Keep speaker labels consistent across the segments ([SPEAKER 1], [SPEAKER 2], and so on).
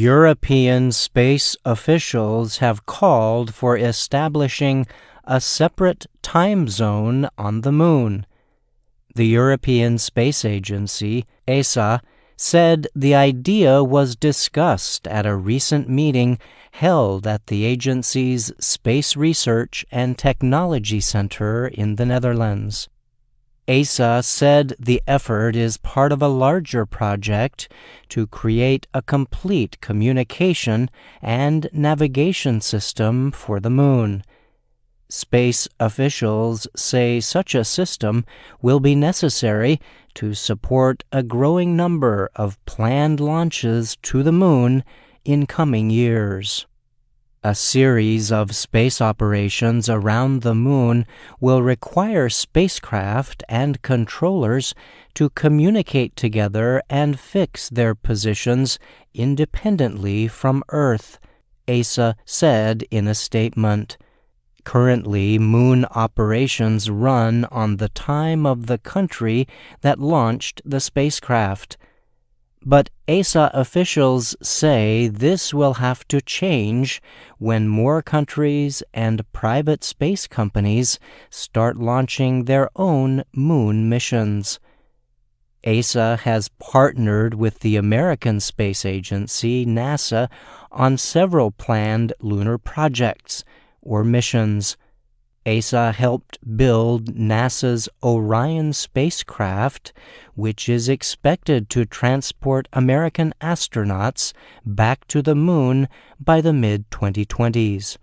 [SPEAKER 1] European space officials have called for establishing a separate time zone on the Moon. The European Space Agency, ESA, said the idea was discussed at a recent meeting held at the agency's Space Research and Technology Center in the Netherlands. ESA said the effort is part of a larger project to create a complete communication and navigation system for the Moon. Space officials say such a system will be necessary to support a growing number of planned launches to the Moon in coming years. A series of space operations around the Moon will require spacecraft and controllers to communicate together and fix their positions independently from Earth, ESA said in a statement. Currently, Moon operations run on the time of the country that launched the spacecraft. But ESA officials say this will have to change when more countries and private space companies start launching their own moon missions. ESA has partnered with the American Space Agency, NASA, on several planned lunar projects or missions. ESA helped build NASA's Orion spacecraft, which is expected to transport American astronauts back to the moon by the mid 2020s.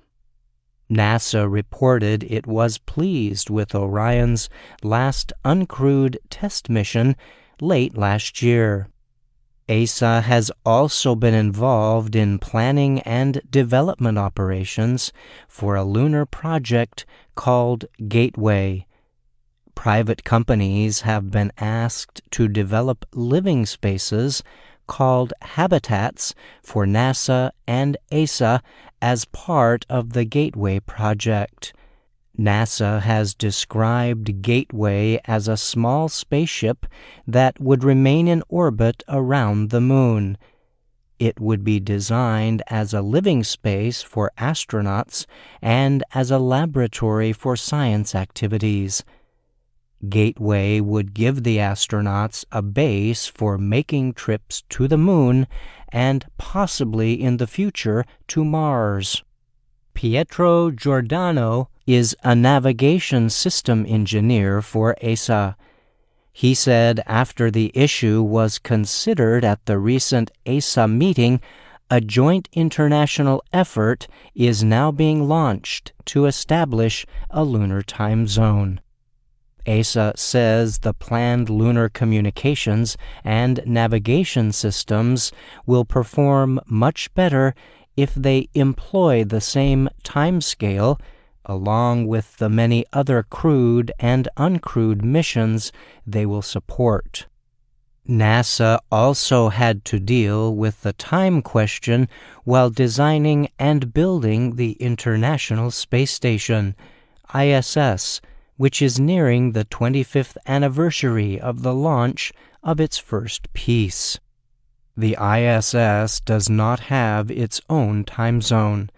[SPEAKER 1] NASA reported it was pleased with Orion's last uncrewed test mission late last year. ESA has also been involved in planning and development operations for a lunar project called Gateway. Private companies have been asked to develop living spaces called habitats for NASA and ESA as part of the Gateway project. NASA has described Gateway as a small spaceship that would remain in orbit around the Moon. It would be designed as a living space for astronauts and as a laboratory for science activities. Gateway would give the astronauts a base for making trips to the Moon and possibly in the future to Mars. Pietro Giordano is a navigation system engineer for ESA. He said after the issue was considered at the recent ESA meeting, a joint international effort is now being launched to establish a lunar time zone. ESA says the planned lunar communications and navigation systems will perform much better if they employ the same timescale along with the many other crewed and uncrewed missions they will support. NASA also had to deal with the time question while designing and building the International Space Station, ISS, which is nearing the 25th anniversary of the launch of its first piece. The ISS does not have its own time zone.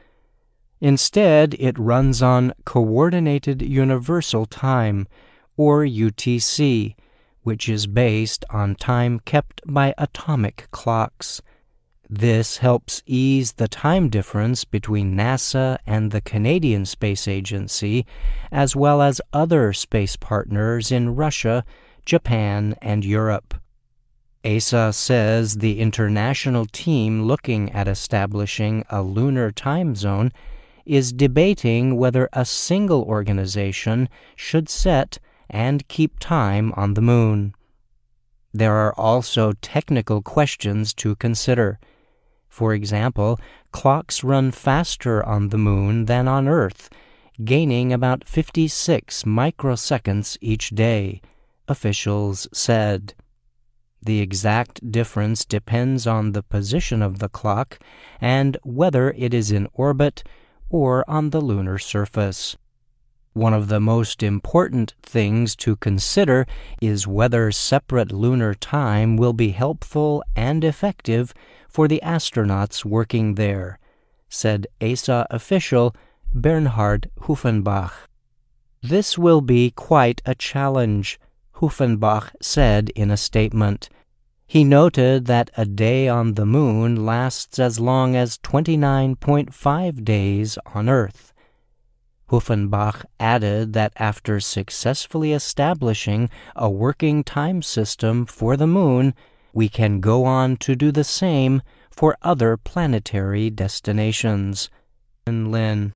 [SPEAKER 1] Instead, it runs on Coordinated Universal Time, or UTC, which is based on time kept by atomic clocks. This helps ease the time difference between NASA and the Canadian Space Agency, as well as other space partners in Russia, Japan, and Europe. ESA says the international team looking at establishing a lunar time zone is debating whether a single organization should set and keep time on the moon. There are also technical questions to consider. For example, clocks run faster on the moon than on Earth, gaining about 56 microseconds each day, officials said. The exact difference depends on the position of the clock and whether it is in orbit or on the lunar surface. One of the most important things to consider is whether separate lunar time will be helpful and effective for the astronauts working there, said ESA official Bernhard Hufenbach. This will be quite a challenge, Hufenbach said in a statement. He noted that a day on the moon lasts as long as 29.5 days on Earth. Hufenbach added that after successfully establishing a working time system for the moon, we can go on to do the same for other planetary destinations. Lin